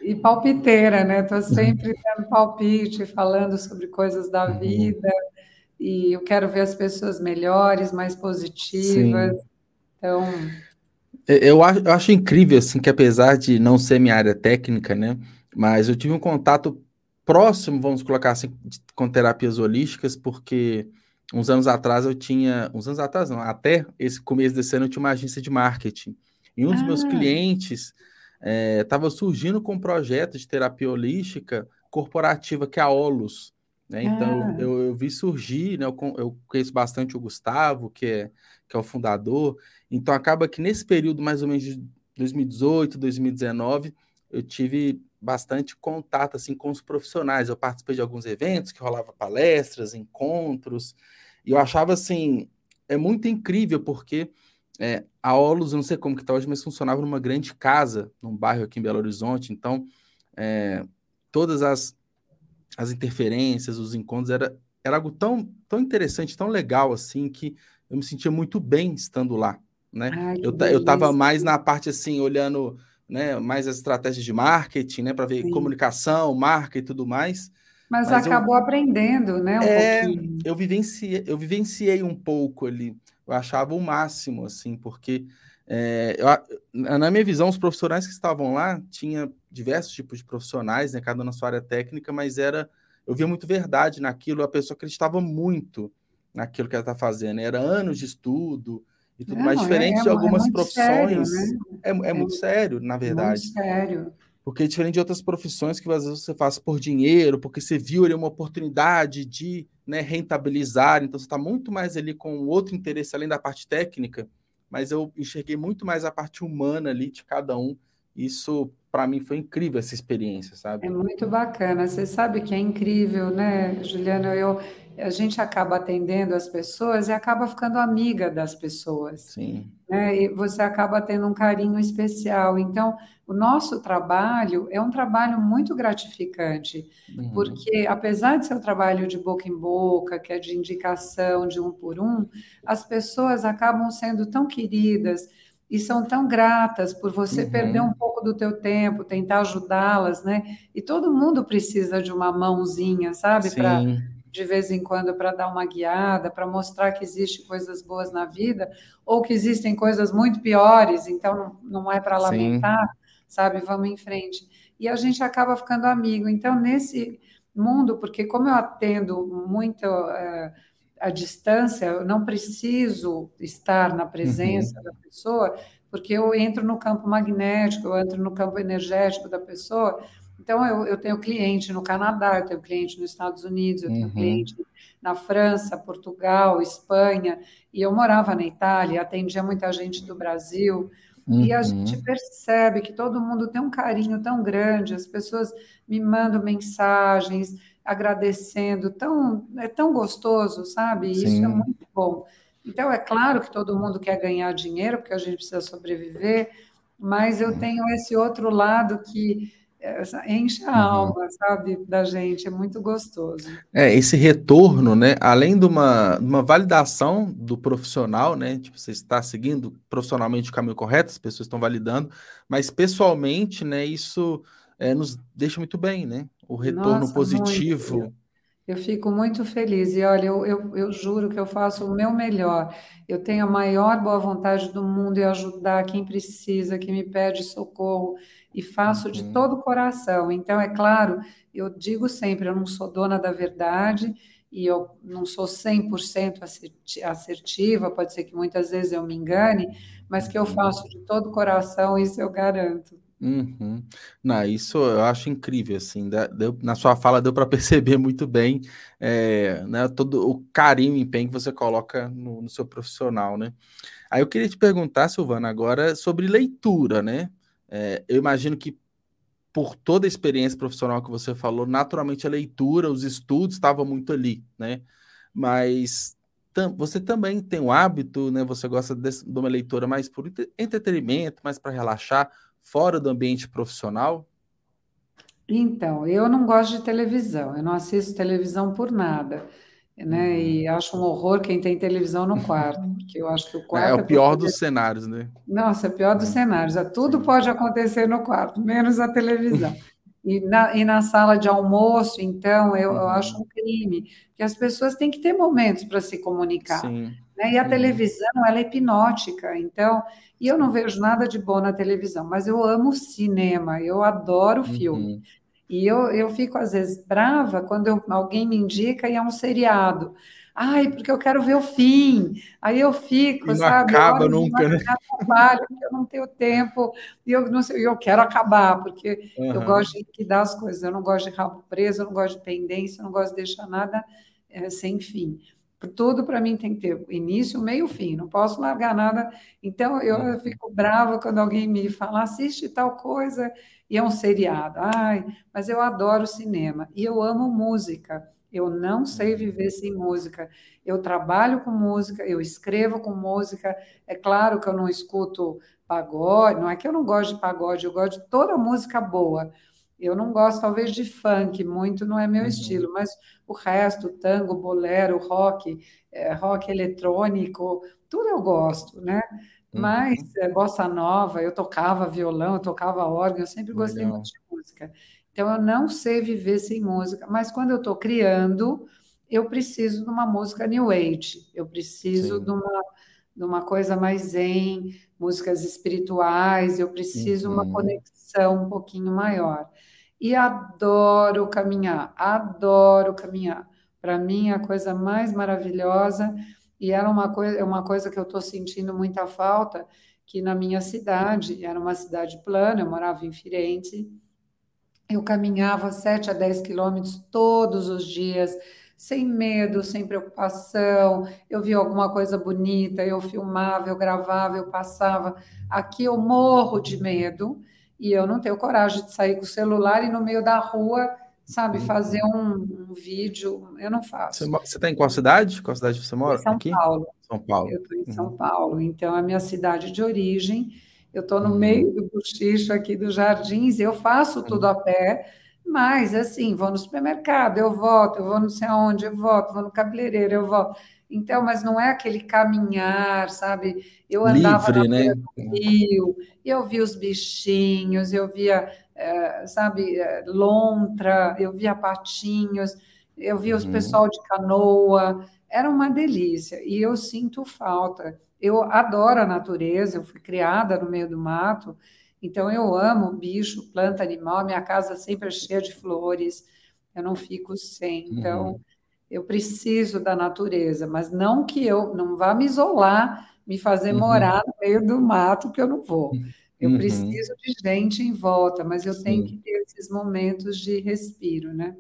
e palpiteira, né? Estou sempre dando palpite, falando sobre coisas da uhum. vida. E eu quero ver as pessoas melhores, mais positivas. Sim. Então. Eu acho, eu acho incrível, assim, que apesar de não ser minha área técnica, né? Mas eu tive um contato próximo, vamos colocar assim, com terapias holísticas, porque uns anos atrás eu tinha, uns anos atrás não, até esse começo desse ano eu tinha uma agência de marketing. E um dos ah. meus clientes estava é, surgindo com um projeto de terapia holística corporativa, que é a Olus. Né? Então, ah. eu, eu, vi surgir, né? eu, eu conheço bastante o Gustavo, que é, que é o fundador. Então, acaba que nesse período, mais ou menos de 2018, 2019, eu tive bastante contato assim com os profissionais. Eu participei de alguns eventos que rolava palestras, encontros, e eu achava assim, é muito incrível porque é, a Olus, eu não sei como que está hoje, mas funcionava numa grande casa, num bairro aqui em Belo Horizonte, então é, todas as, as interferências, os encontros, era, era algo tão, tão interessante, tão legal assim, que eu me sentia muito bem estando lá, né? Ai, eu, eu tava mais na parte assim, olhando né, mais as estratégias de marketing, né, para ver Sim. comunicação, marca e tudo mais. Mas, Mas acabou eu, aprendendo, né, um é, pouquinho. Eu vivenciei, eu vivenciei um pouco ali. Eu achava o máximo, assim, porque é, eu, na minha visão, os profissionais que estavam lá tinha diversos tipos de profissionais, né, cada na sua área técnica, mas era eu via muito verdade naquilo, a pessoa acreditava muito naquilo que ela está fazendo. Era anos de estudo, e tudo Não, mais, diferente é, de é algumas é profissões. Sério, né? é, é, muito sério, na verdade. Muito sério. Porque diferente de outras profissões que às vezes você faz por dinheiro, porque você viu ali uma oportunidade de né, rentabilizar, então você está muito mais ali com outro interesse além da parte técnica, mas eu enxerguei muito mais a parte humana ali de cada um. Isso, para mim, foi incrível essa experiência, sabe? É muito bacana. Você sabe que é incrível, né, Juliana? Eu, a gente acaba atendendo as pessoas e acaba ficando amiga das pessoas. Sim. Né? E você acaba tendo um carinho especial. Então, o nosso trabalho é um trabalho muito gratificante, uhum. porque apesar de ser um trabalho de boca em boca, que é de indicação de um por um, as pessoas acabam sendo tão queridas e são tão gratas por você uhum. perder um pouco do teu tempo, tentar ajudá-las, né? E todo mundo precisa de uma mãozinha, sabe, para de vez em quando para dar uma guiada, para mostrar que existe coisas boas na vida, ou que existem coisas muito piores, então não, é para lamentar, Sim. sabe? Vamos em frente. E a gente acaba ficando amigo. Então, nesse mundo, porque como eu atendo muito uh, à distância, eu não preciso estar na presença uhum. da pessoa, porque eu entro no campo magnético, eu entro no campo energético da pessoa, então, eu, eu tenho cliente no Canadá, eu tenho cliente nos Estados Unidos, eu tenho uhum. cliente na França, Portugal, Espanha, e eu morava na Itália, atendia muita gente do Brasil, uhum. e a uhum. gente percebe que todo mundo tem um carinho tão grande, as pessoas me mandam mensagens agradecendo, tão, é tão gostoso, sabe? Sim. Isso é muito bom. Então, é claro que todo mundo quer ganhar dinheiro, porque a gente precisa sobreviver, mas eu tenho esse outro lado que enche a uhum. alma, sabe, da gente, é muito gostoso. É, esse retorno, né, além de uma, uma validação do profissional, né, tipo, você está seguindo profissionalmente o caminho correto, as pessoas estão validando, mas pessoalmente, né, isso é, nos deixa muito bem, né, o retorno Nossa, positivo. Muito. Eu fico muito feliz e olha, eu, eu, eu, juro que eu faço o meu melhor. Eu tenho a maior boa vontade do mundo em ajudar quem precisa, quem me pede socorro e faço uhum. de todo o coração. Então, é claro, eu digo sempre, eu não sou dona da verdade e eu não sou 100% assertiva, pode ser que muitas vezes eu me engane, mas que eu faço de todo o coração, isso eu garanto. Uhum. Não, isso eu acho incrível, assim, deu, na sua fala deu para perceber muito bem é, né, todo o carinho e empenho que você coloca no, no, seu profissional, né? Aí eu queria te perguntar, Silvana, agora sobre leitura, né? É, eu imagino que por toda a experiência profissional que você falou, naturalmente a leitura, os estudos estavam muito ali, né? Mas tam, você também tem o hábito, né? Você gosta de, de uma leitura mais por entretenimento, mais para relaxar fora do ambiente profissional? Então, eu não gosto de televisão, eu não assisto televisão por nada, né? Uhum. E acho um horror quem tem televisão no quarto, porque eu acho que o quarto. É, é o pior é dos cenários, né? Nossa, é o pior dos é. cenários. É, tudo pode acontecer no quarto, menos a televisão. E na, e na sala de almoço, então, eu, eu uhum. acho um crime, porque as pessoas têm que ter momentos para se comunicar. Sim. Né? E a uhum. televisão, ela é hipnótica, então, e eu não vejo nada de bom na televisão, mas eu amo cinema, eu adoro filme. Uhum. E eu, eu fico, às vezes, brava quando eu, alguém me indica e é um seriado. Ai, porque eu quero ver o fim. Aí eu fico, e não sabe? acaba nunca, né? Trabalho, eu não tenho tempo, e eu, não sei, eu quero acabar, porque uhum. eu gosto de liquidar as coisas. Eu não gosto de rabo preso, eu não gosto de pendência, eu não gosto de deixar nada é, sem fim. Tudo para mim tem que ter início, meio, fim. Não posso largar nada. Então eu, eu fico brava quando alguém me fala, assiste tal coisa, e é um seriado. Ai, mas eu adoro cinema e eu amo música. Eu não sei viver sem música. Eu trabalho com música, eu escrevo com música. É claro que eu não escuto pagode, não é que eu não gosto de pagode, eu gosto de toda música boa. Eu não gosto, talvez, de funk, muito não é meu uhum. estilo, mas o resto, tango, bolero, rock, é, rock eletrônico, tudo eu gosto, né? Uhum. Mas é, bossa nova, eu tocava violão, eu tocava órgão, eu sempre gostei Legal. muito de música. Então, eu não sei viver sem música, mas quando eu estou criando, eu preciso de uma música new age, eu preciso de uma, de uma coisa mais zen, músicas espirituais, eu preciso uhum. uma conexão um pouquinho maior. E adoro caminhar, adoro caminhar. Para mim, é a coisa mais maravilhosa, e era uma coisa, é uma coisa que eu estou sentindo muita falta, que na minha cidade, era uma cidade plana, eu morava em Firenze, eu caminhava 7 a 10 quilômetros todos os dias, sem medo, sem preocupação. Eu via alguma coisa bonita, eu filmava, eu gravava, eu passava. Aqui eu morro de medo e eu não tenho coragem de sair com o celular e no meio da rua, sabe, fazer um, um vídeo. Eu não faço. Você está em qual cidade? Qual cidade você mora? São aqui? Paulo. São Paulo. Eu estou em São uhum. Paulo, então é a minha cidade de origem. Eu estou no uhum. meio do bochicho aqui dos jardins, eu faço tudo uhum. a pé, mas assim, vou no supermercado, eu volto, eu vou não sei aonde, eu volto, vou no cabeleireiro, eu volto. Então, mas não é aquele caminhar, sabe? Eu andava Livre, no né? rio, eu via os bichinhos, eu via, é, sabe, eh, lontra, eu via patinhos, eu via os uhum. pessoal de canoa, era uma delícia. E eu sinto falta eu adoro a natureza, eu fui criada no meio do mato, então eu amo bicho, planta, animal, minha casa sempre é cheia de flores, eu não fico sem. Então, uhum. Eu preciso da natureza, mas não que eu não vá me isolar, me fazer uhum. morar no meio do mato, que eu não vou. Eu uhum. preciso de gente em volta, mas eu sim. tenho que ter esses momentos de respiro, né?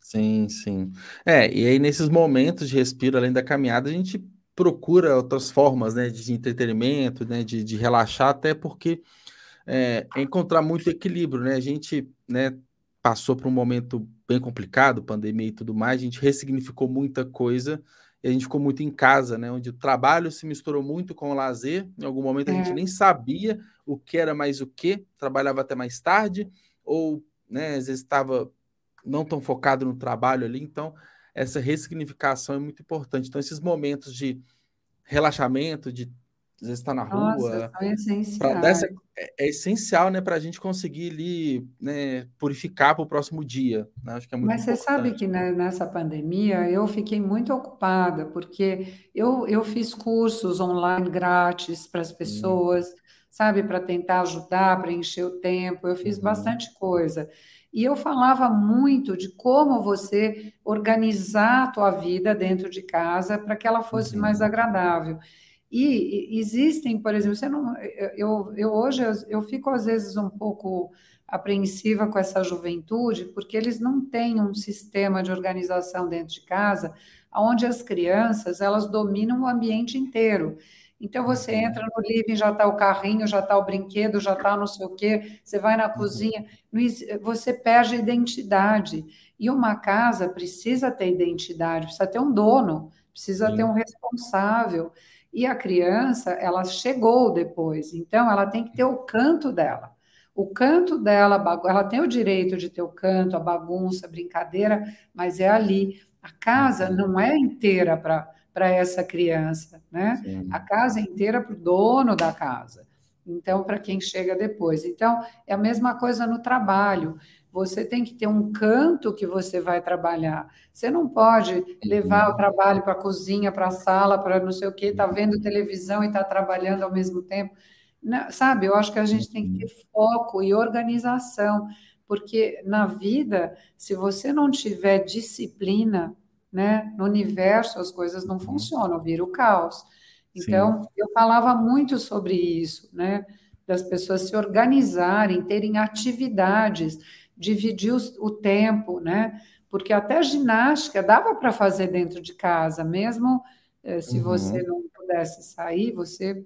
Sim, sim. É, e aí nesses momentos de respiro, além da caminhada, a gente procura outras formas né, de entretenimento, né, de, de relaxar, até porque é, é, encontrar muito equilíbrio, né? A gente né, passou por um momento bem complicado, pandemia e tudo mais, a gente ressignificou muita coisa e a gente ficou muito em casa, né? Onde o trabalho se misturou muito com o lazer. Em algum momento a gente é. nem sabia o que era mais o que, trabalhava até mais tarde, ou né, às vezes estava não tão focado no trabalho ali, então essa ressignificação é muito importante. Então, esses momentos de relaxamento, de às vezes estar tá na Nossa, rua, essenciais. essa, é, é, essencial, né, para a gente conseguir ali, né, purificar para o próximo dia. Né? Acho que é muito Mas você sabe importante. que né, nessa pandemia eu fiquei muito ocupada, porque eu, eu fiz cursos online grátis para as pessoas, sabe, para tentar ajudar, preencher o tempo, eu fiz Uhum. bastante coisa. E eu falava muito de como você organizar a tua vida dentro de casa para que ela fosse mais Uhum. agradável. E existem, por exemplo, você não, eu, eu hoje eu, fico às vezes um pouco apreensiva com essa juventude, porque eles não têm um sistema de organização dentro de casa, onde as crianças elas dominam o ambiente inteiro. Então você Uhum. entra no living, já está o carrinho, já está o brinquedo, já está não sei o quê, você vai na Uhum. cozinha, você perde a identidade. E uma casa precisa ter identidade, precisa ter um dono, precisa ter Sim. um responsável. E a criança, ela chegou depois, então ela tem que ter o canto dela. O canto dela, ela tem o direito de ter o canto, a bagunça, a brincadeira, mas é ali. A casa Uhum. não é inteira para para essa criança, né? Sim. A casa é inteira para o dono da casa. Então, para quem chega depois. Então, é a mesma coisa no trabalho. Você tem que ter um canto que você vai trabalhar. Você não pode levar o Uhum. trabalho para a cozinha, para a sala, para não sei o quê, tá vendo televisão e tá trabalhando ao mesmo tempo. Não, sabe, eu acho que a gente tem que ter Uhum. foco e organização, porque na vida, se você não tiver disciplina, né, no universo as coisas não Uhum. funcionam, vira o caos. Sim. Então, eu falava muito sobre isso, né, das pessoas se organizarem, terem atividades, dividir o tempo, né, porque até ginástica dava para fazer dentro de casa, mesmo eh, se você Uhum. não pudesse sair, você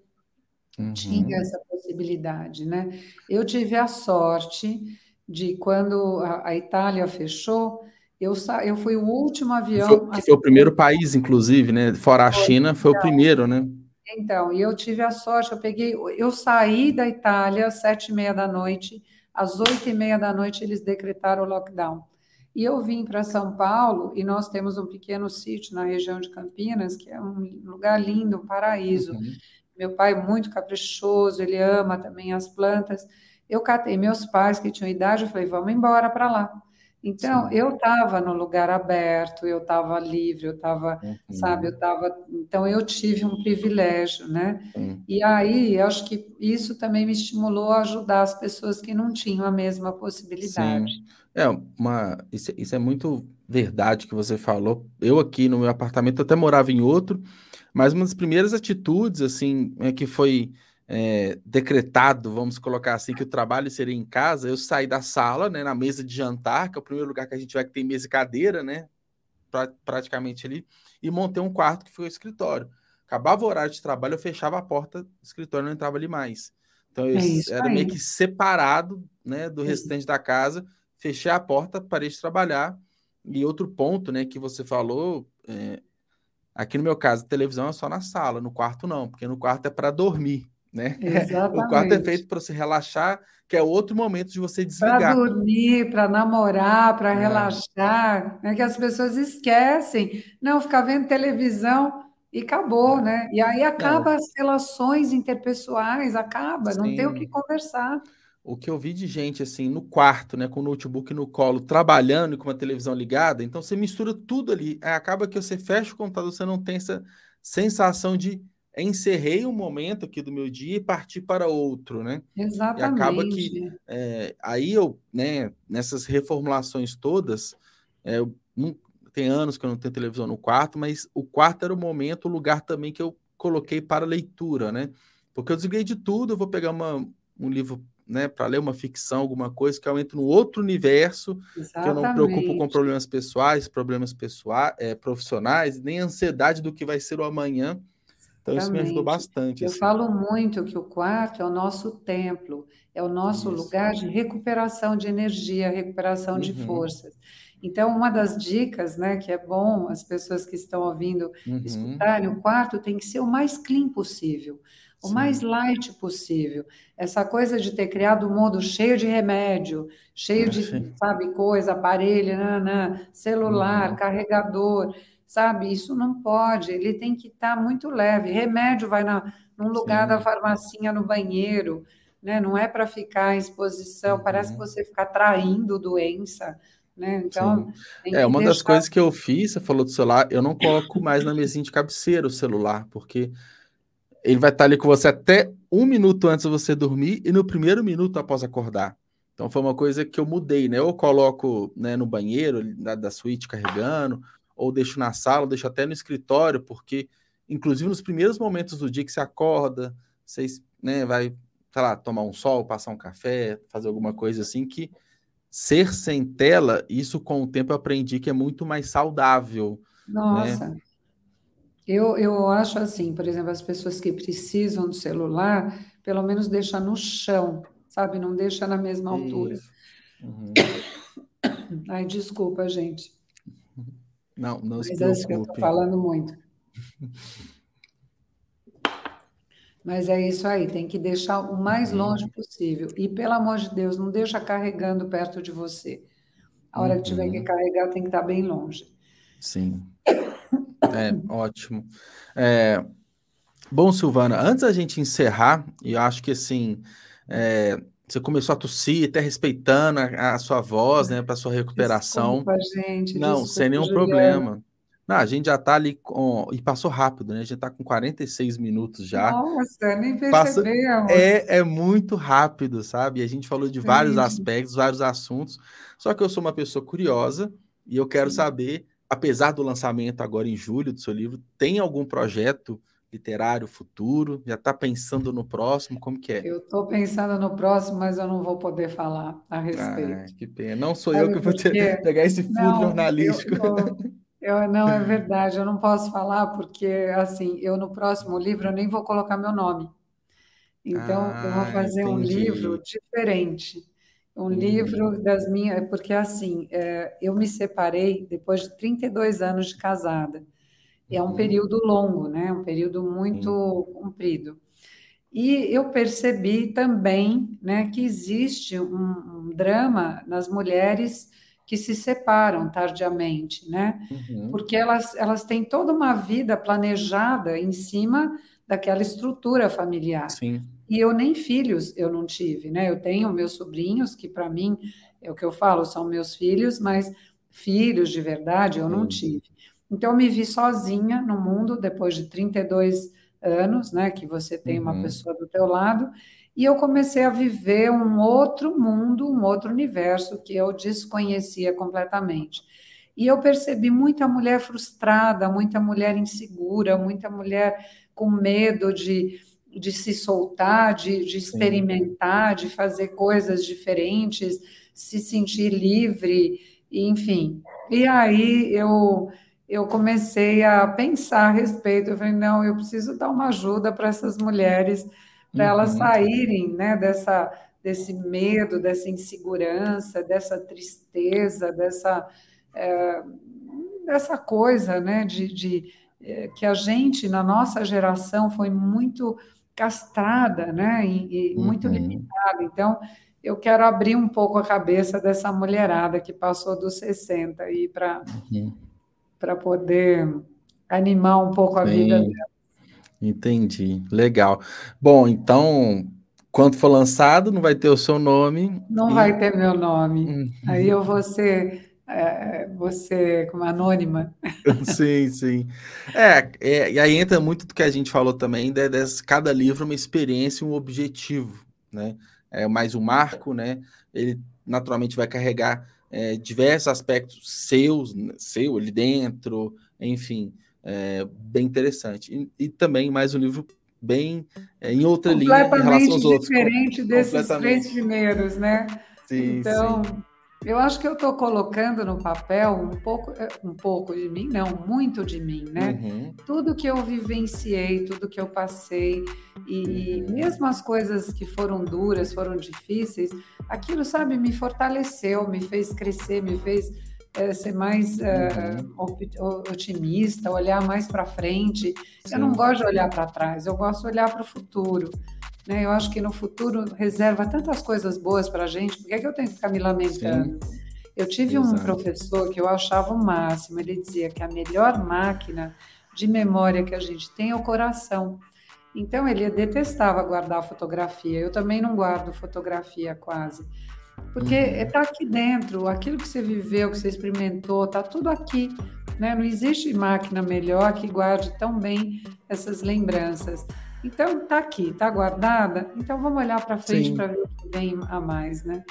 tinha Uhum. essa possibilidade, né? Eu tive a sorte de quando a, Itália fechou, eu, sa, eu fui o último foi, avião a que foi o primeiro país, inclusive, né? Fora a China, foi o primeiro, né? Então, e eu tive a sorte, eu peguei, eu saí da Itália às sete e meia da noite, às oito e meia da noite eles decretaram o lockdown. E eu vim para São Paulo e nós temos um pequeno sítio na região de Campinas, que é um lugar lindo, um paraíso. Uhum. Meu pai é muito caprichoso, ele ama também as plantas. Eu catei meus pais que tinham idade, eu falei, vamos embora para lá. Então, Sim. eu estava no lugar aberto, eu estava livre, eu estava, sabe, eu Uhum. estava. Então, eu tive um privilégio, né? Sim. E aí, eu acho que isso também me estimulou a ajudar as pessoas que não tinham a mesma possibilidade. Sim. É uma, isso, isso é muito verdade que você falou. Eu aqui no meu apartamento até morava em outro, mas uma das primeiras atitudes assim é que foi é, decretado, vamos colocar assim, que o trabalho seria em casa. Eu saí da sala, né, na mesa de jantar, que é o primeiro lugar que a gente vai que tem mesa e cadeira, né, pra, praticamente ali, e montei um quarto que foi o escritório. Acabava o horário de trabalho, eu fechava a porta do escritório, não entrava ali mais. Então eu É era meio aí. que separado, né, do restante da casa fechei a porta, parei de trabalhar. E outro ponto, né, que você falou, é, aqui no meu caso, a televisão é só na sala, no quarto não, porque no quarto é para dormir, né? O quarto é Exatamente. feito para você relaxar, que é outro momento de você Para desligar. dormir, para namorar, para É, relaxar, é que as pessoas esquecem. Não, ficar vendo televisão e acabou, é. né? E aí Não, acaba as relações interpessoais, acaba, não tem o que sim. conversar. O que eu vi de gente assim no quarto, né, com o notebook no colo, trabalhando e com a televisão ligada, então você mistura tudo ali. Acaba que você fecha o computador, você não tem essa sensação de encerrei um momento aqui do meu dia e parti para outro, né? E acaba que Exatamente. é, aí eu, né, nessas reformulações todas, é, eu não- tem anos que eu não tenho televisão no quarto, mas o quarto era o momento, o lugar também que eu coloquei para leitura, né? Porque eu desliguei de tudo, eu vou pegar uma, um livro, né, para ler uma ficção, alguma coisa, que eu entro num outro universo, que eu não me preocupo com Exatamente. problemas pessoais, problemas pessoais, é, profissionais, nem ansiedade do que vai ser o amanhã. Então isso me ajudou bastante, Eu assim. falo muito que o quarto é o nosso templo, é o nosso Isso. lugar de recuperação de energia, recuperação de Uhum. forças. Então, uma das dicas, né, que é bom as pessoas que estão ouvindo Uhum. escutarem, o quarto tem que ser o mais clean possível, o Sim. mais light possível. Essa coisa de ter criado um mundo cheio de remédio, cheio de, Sim. sabe, coisa, aparelho, nanã, celular, Uhum. carregador, sabe? Isso não pode, ele tem que estar muito leve. Remédio vai na, num lugar da Sim. farmacinha no banheiro, né? Não é para ficar em exposição, parece que Uhum. você fica traindo doença, né? Então, É, uma das deixar coisas que eu fiz, você falou do celular, eu não coloco mais na mesinha de cabeceira o celular, porque ele vai estar ali com você até um minuto antes de você dormir e no primeiro minuto após acordar. Então foi uma coisa que eu mudei, né? Eu coloco né, no banheiro da, da suíte carregando, ou deixo na sala, ou deixo até no escritório, porque, inclusive, nos primeiros momentos do dia que você acorda, você né, vai, sei lá, tomar um sol, passar um café, fazer alguma coisa assim, que ser sem tela, isso com o tempo eu aprendi que é muito mais saudável, né? Nossa, eu, eu acho assim, por exemplo, as pessoas que precisam do celular, pelo menos deixa no chão, sabe? Não deixa na mesma altura. Uhum. Ai, desculpa, gente, Não, não se mas acho que eu estou preocupe. falando muito. Mas é isso aí, tem que deixar o mais Uhum. longe possível. E, pelo amor de Deus, não deixa carregando perto de você. A hora que tiver que Uhum. carregar, tem que estar bem longe. Sim. É, ótimo. É, bom, Silvana, antes da gente encerrar, e eu acho que assim, é, você começou a tossir, até respeitando a, a sua voz, né, para sua recuperação. Desculpa, gente, Não, sem desculpa, nenhum Juliana. problema. Não, a gente já tá ali com. E passou rápido, né? A gente tá com 46 minutos já. Nossa, nem Passa, percebemos. é, é muito rápido, sabe? E a gente falou de vários Gente. aspectos, vários assuntos. Só que eu sou uma pessoa curiosa e eu quero Sim. saber, apesar do lançamento agora em julho do seu livro, tem algum projeto literário futuro? Já está pensando no próximo? Como que é? Eu estou pensando no próximo, mas eu não vou poder falar a Ah, respeito. que pena. Não sou eu Sabe que vou por ter, quê? pegar esse furo Não, eu, jornalístico. eu, eu não é verdade, eu não posso falar porque assim, eu no próximo livro eu nem vou colocar meu nome. Então, eu vou Ah, fazer um livro entendi. diferente. Um Uhum. livro das minhas, porque assim, é, eu me separei depois de 32 anos de casada. É um Uhum. período longo, né? Um período muito comprido. E eu percebi também, né, que existe um, um drama nas mulheres que se separam tardiamente, né? Uhum. Porque elas, elas têm toda uma vida planejada em cima daquela estrutura familiar. Sim. E eu nem filhos eu não tive, né? Eu tenho meus sobrinhos, que para mim, é o que eu falo, são meus filhos, mas filhos de verdade eu não tive. Então, eu me vi sozinha no mundo depois de 32 anos, né? Que você tem uma Uhum. pessoa do teu lado, e eu comecei a viver um outro mundo, um outro universo que eu desconhecia completamente. E eu percebi muita mulher frustrada, muita mulher insegura, muita mulher com medo de, de se soltar, de, de Sim. experimentar, de fazer coisas diferentes, se sentir livre, enfim. E aí eu eu comecei a pensar a respeito. Eu falei, não, eu preciso dar uma ajuda para essas mulheres, para elas Uhum. saírem, né, dessa, desse medo, dessa insegurança, dessa tristeza, dessa, é, dessa coisa, né, de, de é, que a gente, na nossa geração, foi muito castrada, né, e, e muito Uhum. limitada. Então, eu quero abrir um pouco a cabeça dessa mulherada que passou dos 60 aí para Uhum. Para poder animar um pouco a vida Sim. dela. Entendi. Legal. Bom, então, quando for lançado, não vai ter o seu nome Não e. vai ter meu nome. Hum. Aí eu vou ser, é, vou ser como anônima. Sim, sim. É, é, e aí entra muito do que a gente falou também, de, des- cada livro é uma experiência, um objetivo, né? É mais um marco, né? Ele naturalmente vai carregar é, diversos aspectos seus, né, seu ali dentro, enfim, é, bem interessante. E, e também mais um livro bem é, em outra linha em relação Completamente aos outros. Com- diferente desses três completamente. primeiros, né? Sim, Então, sim. Eu acho que eu estou colocando no papel um pouco, é, um pouco de mim, não, muito de mim, né? Uhum, Tudo que eu vivenciei, tudo que eu passei, e uhum, mesmo as coisas que foram duras, foram difíceis, aquilo, sabe, me fortaleceu, me fez crescer, me fez é, ser mais uhum. otimista, olhar mais para frente. Sim. Eu não gosto de olhar para trás, eu gosto de olhar para o futuro. Né? Eu acho que no futuro reserva tantas coisas boas para a gente, por que, é que eu tenho que ficar me lamentando? Sim. Eu tive Exato. um professor que eu achava o máximo, ele dizia que a melhor máquina de memória que a gente tem é o coração. Então ele detestava guardar fotografia. Eu também não guardo fotografia quase. Porque está uhum. aqui dentro, aquilo que você viveu, que você experimentou, está tudo aqui. Né? Não existe máquina melhor que guarde tão bem essas lembranças. Então está aqui, está guardada. Então vamos olhar para frente para ver o que vem a mais, né?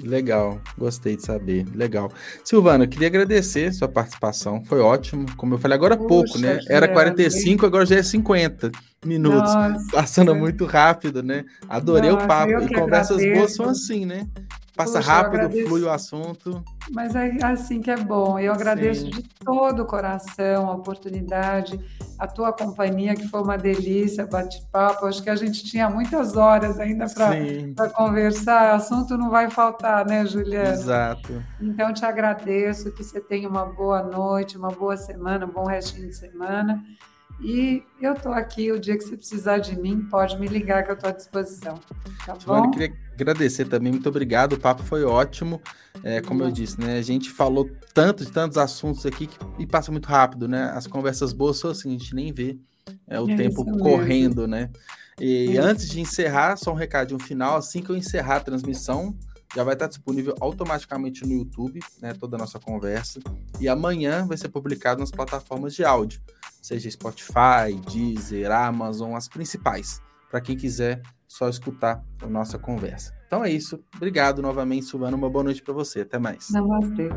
Legal, gostei de saber. Legal. Silvana, queria agradecer sua participação, foi ótimo. Como eu falei agora há pouco, né? Era 45, agora já é 50 minutos. Nossa. Passando muito rápido, né? Adorei Nossa, o papo. E conversas agradeço. boas são assim, né? Passa Puxa, rápido, flui o assunto. Mas é assim que é bom. Eu agradeço Sim. de todo o coração a oportunidade, a tua companhia, que foi uma delícia, bate-papo. Acho que a gente tinha muitas horas ainda para conversar. Assunto não vai faltar, né, Juliana? Exato. Então, te agradeço, que você tenha uma boa noite, uma boa semana, um bom restinho de semana. E eu estou aqui, o dia que você precisar de mim, pode me ligar que eu estou à disposição. Tá bom? queria agradecer também, muito obrigado, o papo foi ótimo. É, como eu disse, né? A gente falou tanto de tantos assuntos aqui que, e passa muito rápido, né? As conversas boas são assim, a gente nem vê é, o é tempo correndo, né? E é. antes de encerrar, só um recadinho final, assim que eu encerrar a transmissão, já vai estar disponível automaticamente no YouTube, né, toda a nossa conversa. E amanhã vai ser publicado nas plataformas de áudio, seja Spotify, Deezer, Amazon, as principais, para quem quiser só escutar a nossa conversa. Então é isso. Obrigado novamente, Silvana. Uma boa noite para você. Até mais. Namastê.